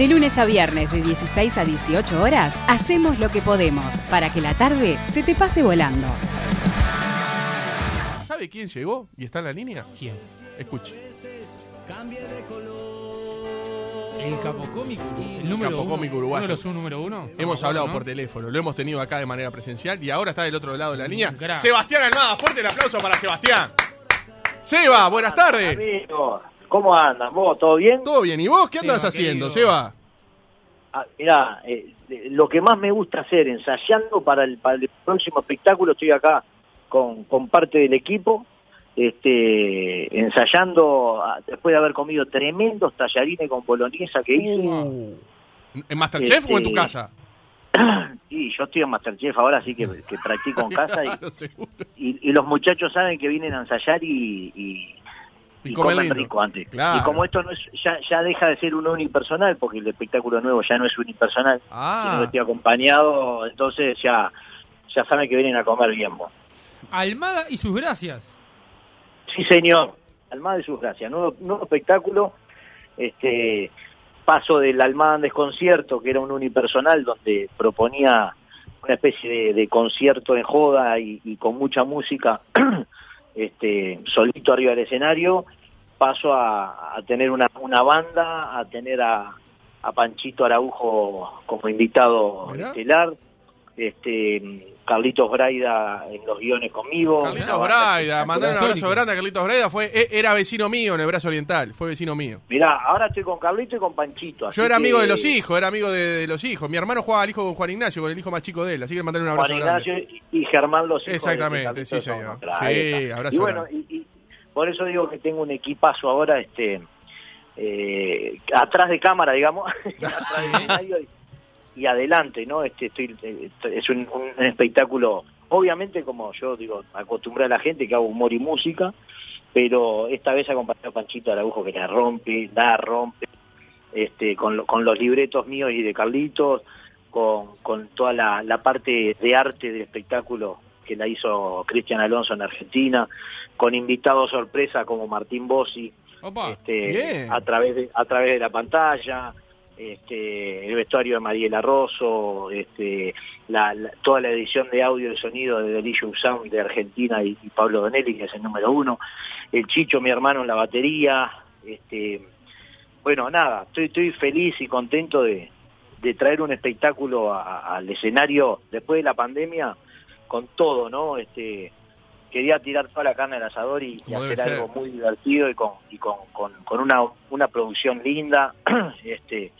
De lunes a viernes de 16 a 18 horas, hacemos lo que podemos para que la tarde se te pase volando. ¿Sabe quién llegó y está en la línea? ¿Quién? Escuche. El capocómico, el número capocómico uno, uruguayo. uno de los un número uno. Hemos hablado ¿no? por teléfono, lo hemos tenido acá de manera presencial y ahora está del otro lado de la línea. crack. Sebastián Almada, fuerte el aplauso para Sebastián. Seba, buenas tardes. ¿Cómo andan? ¿Vos? ¿Todo bien? ¿Todo bien? ¿Y vos qué andas haciendo, querido. Seba? Ah, mirá, eh, lo que más me gusta hacer, ensayando para el, para el próximo espectáculo, estoy acá con, con parte del equipo, este, ensayando, ah, después de haber comido tremendos tallarines con boloñesa que hice. Uh, ¿En Masterchef o en tu Este, casa? Y yo estoy en Masterchef ahora, así que, que practico en casa. Y, y, y los muchachos saben que vienen a ensayar y, y, Y y comen comen lindo. rico antes. Claro. Y como esto no es, ya, ya deja de ser un unipersonal, porque el espectáculo nuevo ya no es unipersonal, sino que Ah, estoy acompañado, entonces ya, ya saben que vienen a comer bien. vos. Almada y sus gracias. Sí, señor. Almada de sus gracias. Nuevo, nuevo espectáculo. Este paso del Almada en Desconcierto, que era un unipersonal donde proponía una especie de, de concierto en joda y, y con mucha música, este solito arriba del escenario. Paso a, a tener una, una banda, a tener a, a Panchito Araujo como invitado estelar. Este, Carlitos Braida en los guiones conmigo. Carlitos Braida, mandar un abrazo grande a Carlitos Braida. Fue, e- era vecino mío en el brazo oriental, fue vecino mío. Mirá, ahora estoy con Carlito y con Panchito. así Yo era que- amigo de los hijos, era amigo de, de los hijos. Mi hermano jugaba al hijo con Juan Ignacio, con el hijo más chico de él, así que mandarle un abrazo Juan grande. Ignacio y y Germán los hijos. Exactamente, sí, señor. Sí, abrazo Y bueno, grande. Por eso digo que tengo un equipazo ahora, este, eh, atrás de cámara, digamos, atrás escenario y, y adelante, ¿no? Este, estoy, eh, es un, un espectáculo, obviamente como yo digo, acostumbré a la gente que hago humor y música, pero esta vez acompañé a Panchito Araujo que la rompe, la rompe, este, con, lo- con los libretos míos y de Carlitos, con, con toda la, la parte de arte del espectáculo que la hizo Cristian Alonso en Argentina, con invitados sorpresa como Martín Bossi, Opa. este, a través de, a través de la pantalla, este, el vestuario de Mariela Rosso, este, la, la- toda la edición de audio y sonido de Delicious Sound de Argentina y, y Pablo Donelli, que es el número uno, el Chicho, mi hermano, en la batería, este, bueno, nada, estoy, estoy feliz y contento de, de traer un espectáculo a- al escenario después de la pandemia con todo, ¿no? Este, quería tirar toda la carne al asador y, hacer ser. algo muy divertido y con, y con, con, con una, una producción linda, este,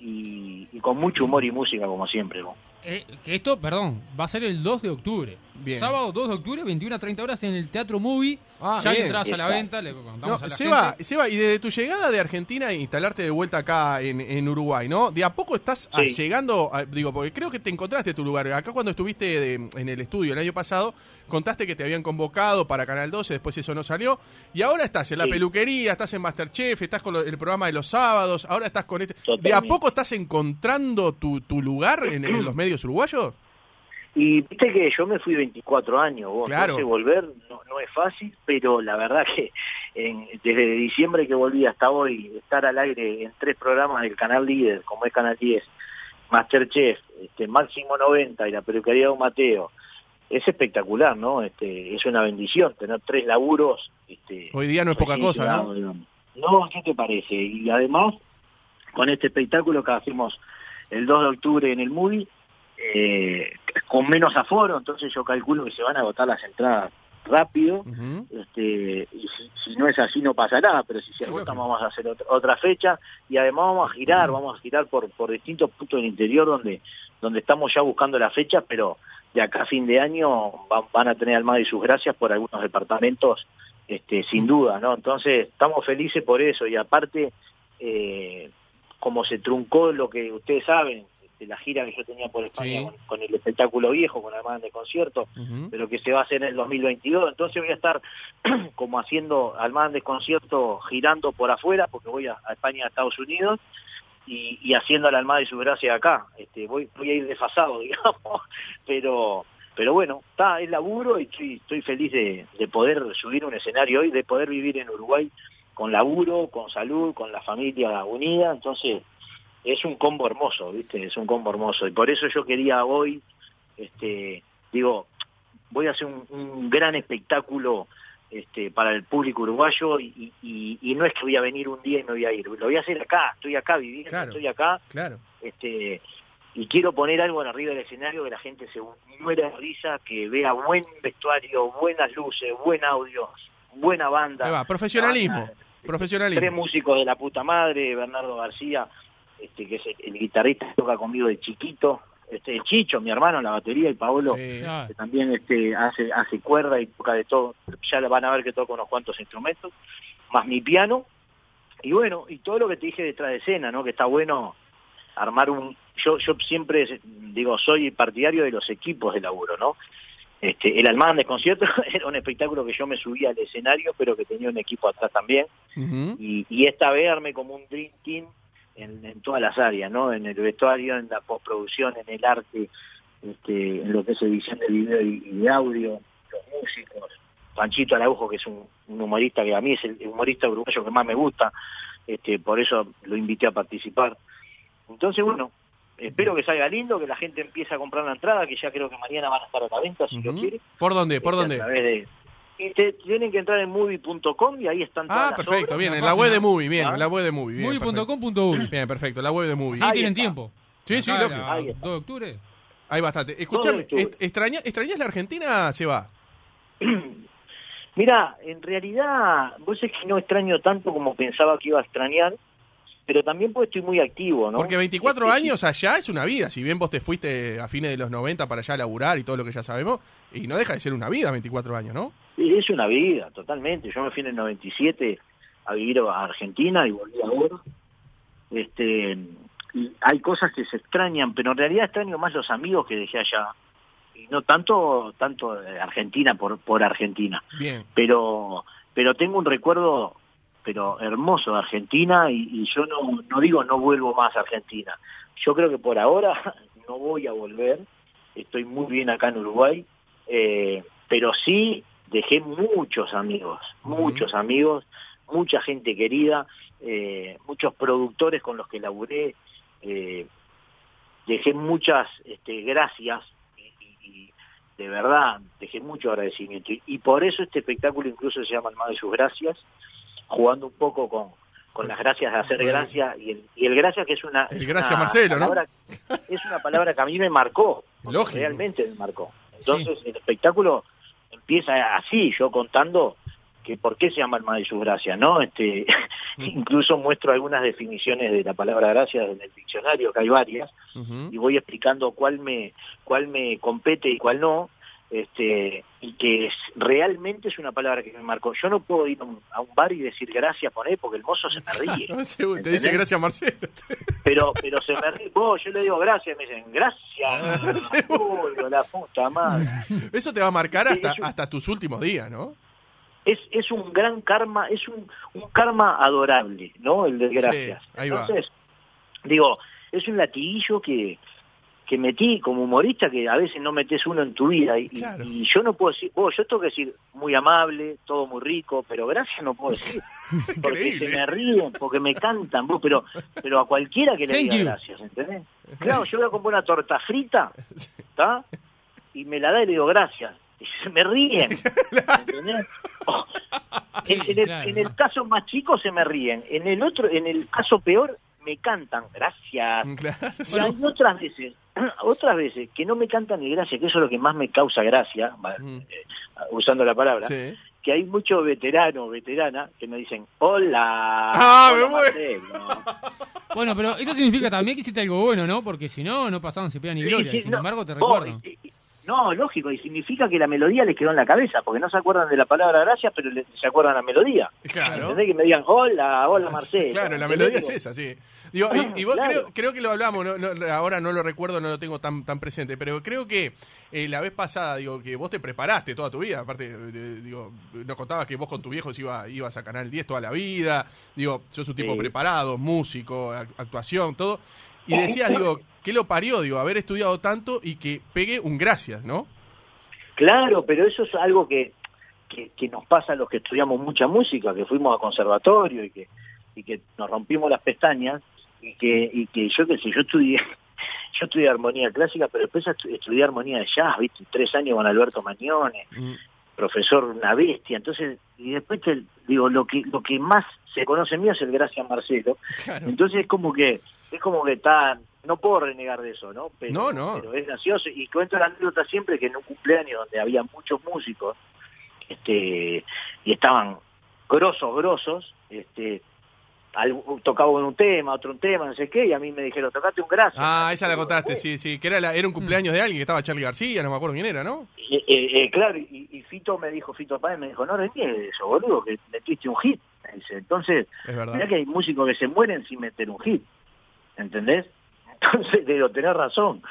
y, y con mucho humor y música como siempre, ¿no? Eh, esto, perdón, va a ser el 2 de octubre. Bien. Sábado 2 de octubre, 21 a 30 horas en el Teatro Movie. Ah, ya bien. entradas a la venta, le contamos No, a la Seba, gente. Seba, y desde tu llegada de Argentina e instalarte de vuelta acá en, en Uruguay, ¿no? De a poco estás ah, Sí. llegando, a- digo, porque creo que te encontraste tu lugar. Acá cuando estuviste de- en el estudio el año pasado, contaste que te habían convocado para Canal 12, después eso no salió, y ahora estás en la Sí. peluquería, estás en Masterchef, estás con lo- el programa de los sábados, ahora estás con este... ¿De a poco estás encontrando tu, tu lugar en, en los medios uruguayos? Y viste que yo me fui 24 años, vos, Claro. entonces volver no, no es fácil, pero la verdad que en- desde diciembre que volví hasta hoy, estar al aire en tres programas del canal líder, como es Canal 10, Masterchef, este, Máximo 90 y la peluquería de Don Mateo, es espectacular, ¿no? Este, es una bendición tener tres laburos. Este, Hoy día no es poca cosa, ¿no? digamos. No, ¿qué te parece? Y además, con este espectáculo que hacemos el 2 de octubre en el Movie, eh, con menos aforo, entonces yo calculo que se van a agotar las entradas rápido. Este, y si, si no es así no pasa nada, pero si se lógico. vamos a hacer otra, otra fecha y además vamos a girar, vamos a girar por, por distintos puntos del interior donde, donde estamos ya buscando las fechas, pero de acá a fin de año va- van a tener Almada y sus gracias por algunos departamentos, este, sin duda, ¿no? Entonces estamos felices por eso y aparte, eh, como se truncó lo que ustedes saben, este, la gira que yo tenía por España Sí. con, con el espectáculo viejo, con Almada de concierto, pero que se va a hacer en el 2022. Entonces voy a estar como haciendo Almada de concierto girando por afuera, porque voy a, a España, a Estados Unidos, y, y haciendo la Almada y su gracia acá. Este, voy, voy a ir desfasado, digamos, pero pero bueno, está, es laburo y estoy, estoy feliz de, de poder subir un escenario hoy, de poder vivir en Uruguay con laburo, con salud, con la familia unida, entonces es un combo hermoso, ¿viste? Es un combo hermoso. Y por eso yo quería hoy, este, digo, voy a hacer un, un gran espectáculo este, para el público uruguayo y, y, y, no es que voy a venir un día y me voy a ir, lo voy a hacer acá, estoy acá viviendo, Claro. estoy acá, Claro. este, y quiero poner algo en arriba del escenario que la gente se muera de risa, que vea buen vestuario, buenas luces, buen audio, buena banda. Va, profesionalismo. Banda, Profesionalismo. Tres músicos de la puta madre, Bernardo García, este, que es el, guitarrista que toca conmigo de chiquito, este, el Chicho, mi hermano, en la batería, y Paolo, Sí. Ah, que también este, hace, hace cuerda y toca de todo, ya van a ver que toca unos cuantos instrumentos, más mi piano, y bueno, y todo lo que te dije detrás de escena, ¿no? Que está bueno armar un... Yo, yo siempre, digo, soy partidario de los equipos de laburo, ¿no? Este, el Almán Desconcierto era un espectáculo que yo me subía al escenario, pero que tenía un equipo atrás también, y, y esta vez armé como un dream team en, en todas las áreas, ¿no? En el vestuario, en la postproducción, en el arte, este, en lo que es edición de video y, y de audio, los músicos, Panchito Araujo, que es un, un humorista que a mí es el humorista uruguayo que más me gusta, este, por eso lo invité a participar. Entonces, bueno, espero que salga lindo, que la gente empiece a comprar la entrada, que ya creo que mañana van a estar a la venta, si lo quiere. ¿Por dónde? ¿Por Este, dónde? A través de... Este, tienen que entrar en movie.com y ahí están todas Ah, las perfecto, obras. bien, en la web de. Movie, bien, Ah. en la web de Movie, bien. perfecto. Movie.com.uy. Bien, perfecto, la web de Movie. Sí, Ahí tienen está. tiempo. Sí, sí, la- Ahí está. 2 de octubre. Hay bastante. Est- extraña, ¿extrañas la Argentina? Se va. Mira, en realidad, vos es que no extraño tanto como pensaba que iba a extrañar, pero también porque estoy muy activo, ¿no? Porque 24 Este, años allá es una vida. Si bien vos te fuiste a fines de los 90 para allá a laburar y todo lo que ya sabemos, y no deja de ser una vida 24 años, ¿no? Es una vida, totalmente. Yo me fui en el 97 a vivir a Argentina y volví ahora. Este, y hay cosas que se extrañan, pero en realidad extraño más los amigos que dejé allá. Y no tanto tanto Argentina por, por Argentina. Bien. pero pero tengo un recuerdo pero hermoso de Argentina y, y yo no, no digo no vuelvo más a Argentina. Yo creo que por ahora no voy a volver, estoy muy bien acá en Uruguay, eh, pero sí dejé muchos amigos, muchos amigos, mucha gente querida, eh, muchos productores con los que laburé, eh, dejé muchas este, gracias y, de verdad dejé mucho agradecimiento. Y, y por eso este espectáculo incluso se llama El Más de sus Gracias, jugando un poco con, con las gracias de hacer gracia y el, y el gracias que es una, El gracias una Marcelo, ¿no? palabra- es una palabra que a mí me marcó, Lógico. realmente me marcó. Entonces el espectáculo empieza así, yo contando que por qué se llama el mal de su gracia, ¿no? Este, incluso muestro algunas definiciones de la palabra gracia en el diccionario, que hay varias, y voy explicando cuál me, cuál me compete y cuál no, este, y que es- realmente es una palabra que me marcó. Yo no puedo ir a un, a un bar y decir gracias por él porque el mozo se me ríe. Te dice gracias Marcelo. Pero, pero se me ríe. Vos, yo le digo gracias, me dicen gracias. Sí. Uy, la puta madre. Eso te va a marcar hasta, es un- hasta tus últimos días, ¿no? es, es un gran karma, es un, un karma adorable, ¿no? El de gracias. Sí, ahí va. Entonces, digo, es un latiguillo que, que metí como humorista que a veces no metes uno en tu vida y, y- Claro. y yo no puedo decir, vos, yo tengo que decir muy amable, todo muy rico, pero gracias no puedo decir, porque Increíble. se me ríen, porque me cantan, vos, pero, pero a cualquiera que le Thank diga you. gracias, ¿entendés? Claro, yo voy a comprar una torta frita, ¿está? Y me la da y le digo gracias. Y se me ríen. ¿entendés? Oh, Sí, en, en el, claro. en el caso más chico se me ríen. En el otro, en el caso peor, me cantan gracias. Claro. Y hay otras veces, otras veces que no me cantan ni gracias, que eso es lo que más me causa gracia, Mm. eh, usando la palabra, Sí. que hay muchos veteranos, veteranas, que me dicen, hola, Ah, me hola, muero. Marcelo". Bueno, pero eso significa también que hiciste algo bueno, ¿no? Porque si no, no pasaban ni Sí, gloria. sí, y sin no, embargo, te vos, recuerdo. y- y- No, lógico, y significa que la melodía les quedó en la cabeza, porque no se acuerdan de la palabra gracias, pero le- se acuerdan la melodía. Claro. ¿Entendés? Que me digan, hola, hola Marcelo. Claro, la melodía es esa, sí. Digo, y, y vos Claro. creo, creo que lo hablamos, no- no, ahora no lo recuerdo, no lo tengo tan, tan presente, pero creo que eh, la vez pasada, digo, que vos te preparaste toda tu vida, aparte, eh, digo, nos contabas que vos con tu viejos iba, ibas a Canal 10 toda la vida, digo, sos un tipo Sí. preparado, músico, ac- actuación, todo, y decías, digo, ¿qué lo parió, digo, haber estudiado tanto y que pegue un gracias, ¿no? Claro, pero eso es algo que, que, que nos pasa a los que estudiamos mucha música, que fuimos a conservatorio y que, y que nos rompimos las pestañas. y que, y que yo qué sé, yo estudié, yo estudié armonía clásica, pero después estu- estudié armonía de jazz, viste, tres años con Alberto Mañone, Mm. Profesor una bestia, entonces, y después te digo, lo que, lo que más se conoce mío es el Gracias Marcelo, Claro. entonces es como que, es como que está, no puedo renegar de eso, ¿no? Pero, No, no. pero es gracioso, y cuento la anécdota siempre que en un cumpleaños donde había muchos músicos, este, y estaban grosos, grosos, este, algún- tocaba un tema, otro un tema, no sé qué, y a mí me dijeron, tocate un gracias. Ah, esa la contaste, sí, sí. Que era, la- era un cumpleaños de alguien, que estaba Charlie García, no me acuerdo quién era, ¿no? Eh, eh, claro, y, y Fito me dijo, Fito Páez me dijo, no reniegues eso, boludo, que metiste un hit. Dice, entonces, Es verdad. mirá que hay músicos que se mueren sin meter un hit, ¿entendés? Entonces, digo, tenés razón.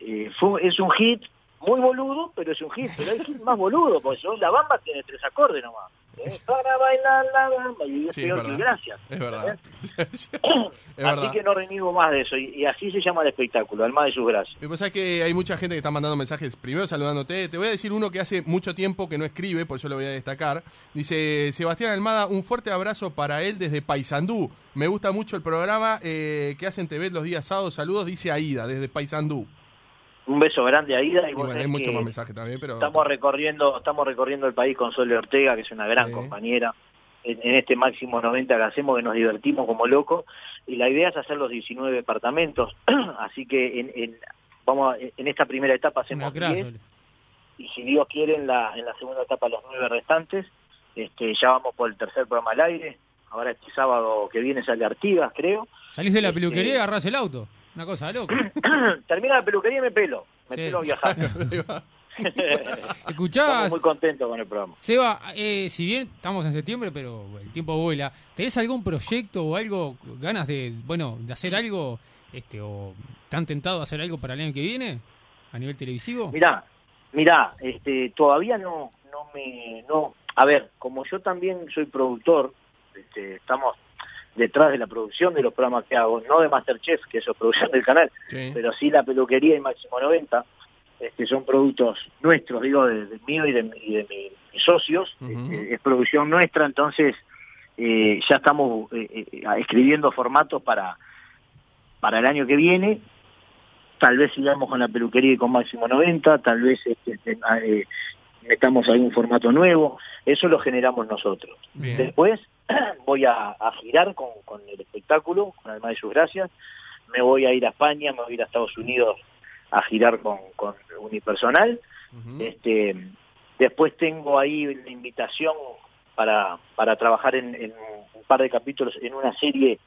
Eh, fue, es un hit muy boludo, pero es un hit, pero hay hit más boludo, porque son, la bamba tiene tres acordes nomás. ¿eh? Para bailar la bamba, y es Sí, es peor que gracias. Es verdad. es Así verdad. que no reniego más de eso, y, y así se llama el espectáculo, Alma de sus gracias. Que pasa es que hay mucha gente que está mandando mensajes, primero saludándote. Te voy a decir uno que hace mucho tiempo que no escribe, por eso lo voy a destacar. Dice Sebastián Almada, un fuerte abrazo para él desde Paysandú. Me gusta mucho el programa eh, que hacen TV los días sábados. Saludos, dice Aida, desde Paysandú. Un beso grande a Ida. Y Y vos bueno, hay sabés muchos que- más mensajes también, pero... Estamos recorriendo, estamos recorriendo el país con Sole Ortega, que es una gran Sí. compañera, en, en este máximo 90 que hacemos, que nos divertimos como locos, y la idea es hacer los 19 departamentos, así que en, en- vamos a- en esta primera etapa Una hacemos crack, 10, Sole. y si Dios quiere en la, en la segunda etapa los nueve restantes, este, ya vamos por el tercer programa al aire, ahora este sábado que viene sale Artigas, creo, Salís de la Este- peluquería y agarrás el auto. Una cosa termina la peluquería y me pelo, me Sí. pelo a viajar. Estamos muy contentos con el programa. Seba, eh, si bien estamos en septiembre, pero el tiempo vuela, ¿tenés algún proyecto o algo, ganas de, bueno, de hacer algo, este, o tan tentado de hacer algo para el año que viene a nivel televisivo? Mirá, mirá, este, todavía no, no me, no, a ver, como yo también soy productor, este, estamos detrás de la producción de los programas que hago, no de Masterchef, que eso es producción del canal, Sí. pero sí la peluquería y Máximo 90, este, son productos nuestros, digo, de, de mío y de, y de mi- mis socios, este, es producción nuestra, entonces eh, ya estamos eh, eh, escribiendo formatos para, para el año que viene, tal vez sigamos con la peluquería y con Máximo 90, tal vez este, este, eh, metamos algún formato nuevo, eso lo generamos nosotros. Bien. Después voy a, a girar con, con el espectáculo, con Alma de sus gracias, me voy a ir a España, me voy a ir a Estados Unidos a girar con, con unipersonal, este, después tengo ahí la invitación para, para trabajar en, en un par de capítulos en una serie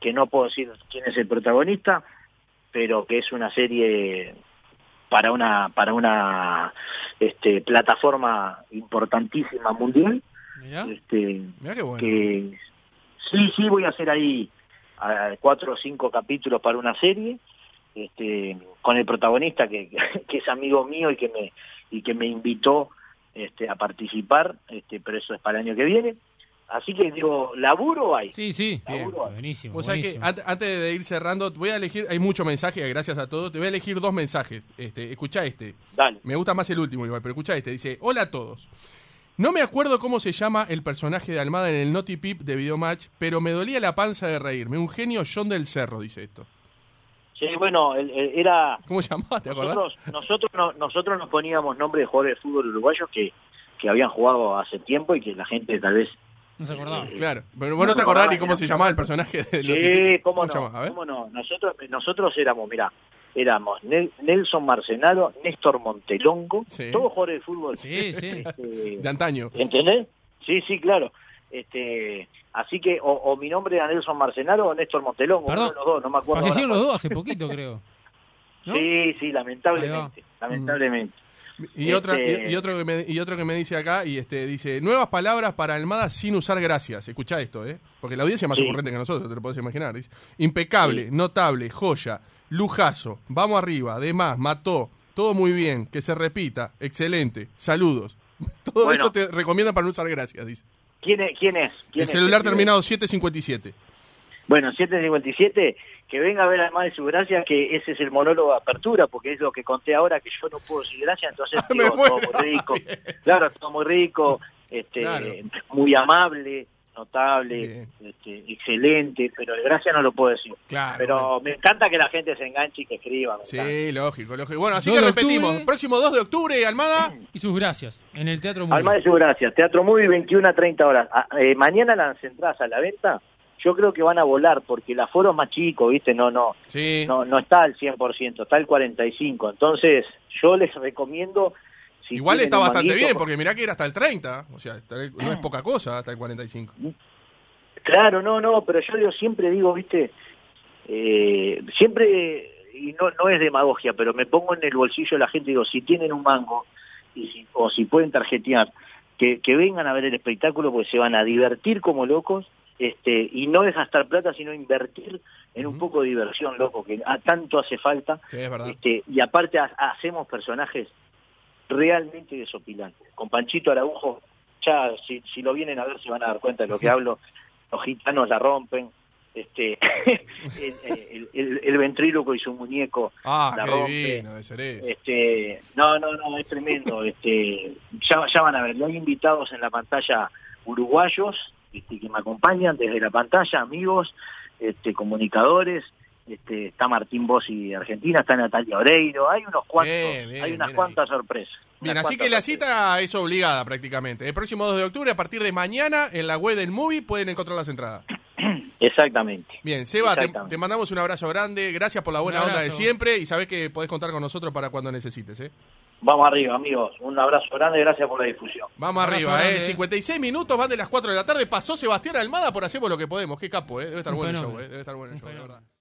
que no puedo decir quién es el protagonista, pero que es una serie para una para una este, plataforma importantísima mundial. Mirá. Este, Mirá qué bueno. que sí, sí voy a hacer ahí ah, cuatro o cinco capítulos para una serie, este, con el protagonista que, que es amigo mío y que me y que me invitó este, a participar, este, pero eso es para el año que viene. Así que digo, laburo hay. Sí, sí, Bien. buenísimo. Vos sabés que antes de ir cerrando, voy a elegir, hay muchos mensajes, gracias a todos, te voy a elegir dos mensajes. Este, escuchá este. Dale. Me gusta más el último igual, pero escuchá este. Dice, hola a todos. No me acuerdo cómo se llama el personaje de Almada en el Naughty Pip de Videomatch, pero me dolía la panza de reírme. Un genio John del Cerro, dice esto. Sí, bueno, el- el- era ¿Cómo se llamaba? ¿Te acordás? nosotros nosotros no- nosotros nos poníamos nombres de jugadores de fútbol uruguayos que, que habían jugado hace tiempo y que la gente tal vez No se acordaba. Claro, pero vos no te acordás ni cómo se llamaba el personaje de Sí, Pip. cómo, no, cómo no. Nosotros, nosotros éramos, mira, éramos Nel- Nelson Marcenaro, Néstor Montelongo, Sí. todos jugadores de fútbol. Sí, sí. Este, De antaño. ¿Entendés? Sí, sí, claro. Este, así que o, o mi nombre era Nelson Marcenaro o Néstor Montelongo, Perdón, uno de los dos, no me acuerdo. Fallecieron los dos hace poquito, creo. ¿No? Sí, sí, lamentablemente, lamentablemente. Y, Este- otra, y, y otro que me, y otro que me dice acá, y este dice, nuevas palabras para Almada sin usar gracias. Escucha esto, ¿eh? Porque la audiencia es más Sí. ocurrente que nosotros, te lo podés imaginar. Dice, impecable, notable, joya, lujazo, vamos arriba, además, mató, todo muy bien, que se repita, excelente, saludos. Todo Bueno. eso te recomienda para no usar gracias, dice. ¿Quién es? ¿Quién es? ¿Quién El celular ¿Quién es? terminado 757. Bueno, 757, que venga a ver además de su gracia, que ese es el monólogo de apertura, porque es lo que conté ahora, que yo no puedo decir gracias, entonces muero. todo muy rico. Claro, todo muy rico, este, Claro. muy amable, notable, este, excelente, pero el gracia no lo puedo decir. Claro, pero me encanta que la gente se enganche y que escriba. encanta. Sí, lógico, lógico. Bueno, así 2 que repetimos. octubre. Próximo 2 de octubre, Almada. Y sus gracias, en el Teatro Muy Alma de su gracias. Teatro Movie 21 a 30 horas. Ah, eh, mañana las entradas a la venta, yo creo que van a volar porque el aforo es más chico, ¿viste? No, no, Sí. no, no está al 100%, está al 45%. Entonces, yo les recomiendo... si Igual está bastante bien, porque mirá que era hasta el 30. O sea, no es poca cosa hasta el 45. Claro, no, no, pero yo digo, siempre digo, viste, eh, siempre, y no, no es demagogia, pero me pongo en el bolsillo de la gente y digo, si tienen un mango y si- o si pueden tarjetear, que, que vengan a ver el espectáculo porque se van a divertir como locos, este, y no es gastar plata, sino invertir en un poco de diversión, loco, que a tanto hace falta. Sí, es verdad. Este, y aparte ha- hacemos personajes realmente desopilantes. Con Panchito Araujo, ya si, si lo vienen a ver se van a dar cuenta de lo que hablo. Los gitanos la rompen. Este, el, el, ventríloco y su muñeco Ah, la qué rompe. divino este, no, no, no, es tremendo. Este, ya, ya van a ver, hay invitados en la pantalla uruguayos este, que me acompañan desde la pantalla, amigos, este, comunicadores. Este, está Martín Bossi de Argentina, está Natalia Oreiro, hay unos cuantos, Bien, bien, hay unas bien cuantas sorpresas. Bien, unas así que la sorpresas. cita es obligada prácticamente. El próximo 2 de octubre, a partir de mañana, en la web del movie pueden encontrar las entradas. Exactamente. Bien, Seba, te, Exactamente. te mandamos un abrazo grande. Gracias por la buena onda de siempre y sabés que podés contar con nosotros para cuando necesites. ¿eh? Vamos arriba, amigos. Un abrazo grande, gracias por la difusión. Vamos arriba, grande, ¿eh? eh. 56 minutos, van de las 4 de la tarde. Pasó Sebastián Almada por Hacemos lo que podemos. Qué capo, ¿eh? Debe estar bueno el show. ¿eh? Debe estar bueno el show, de fenómeno. verdad.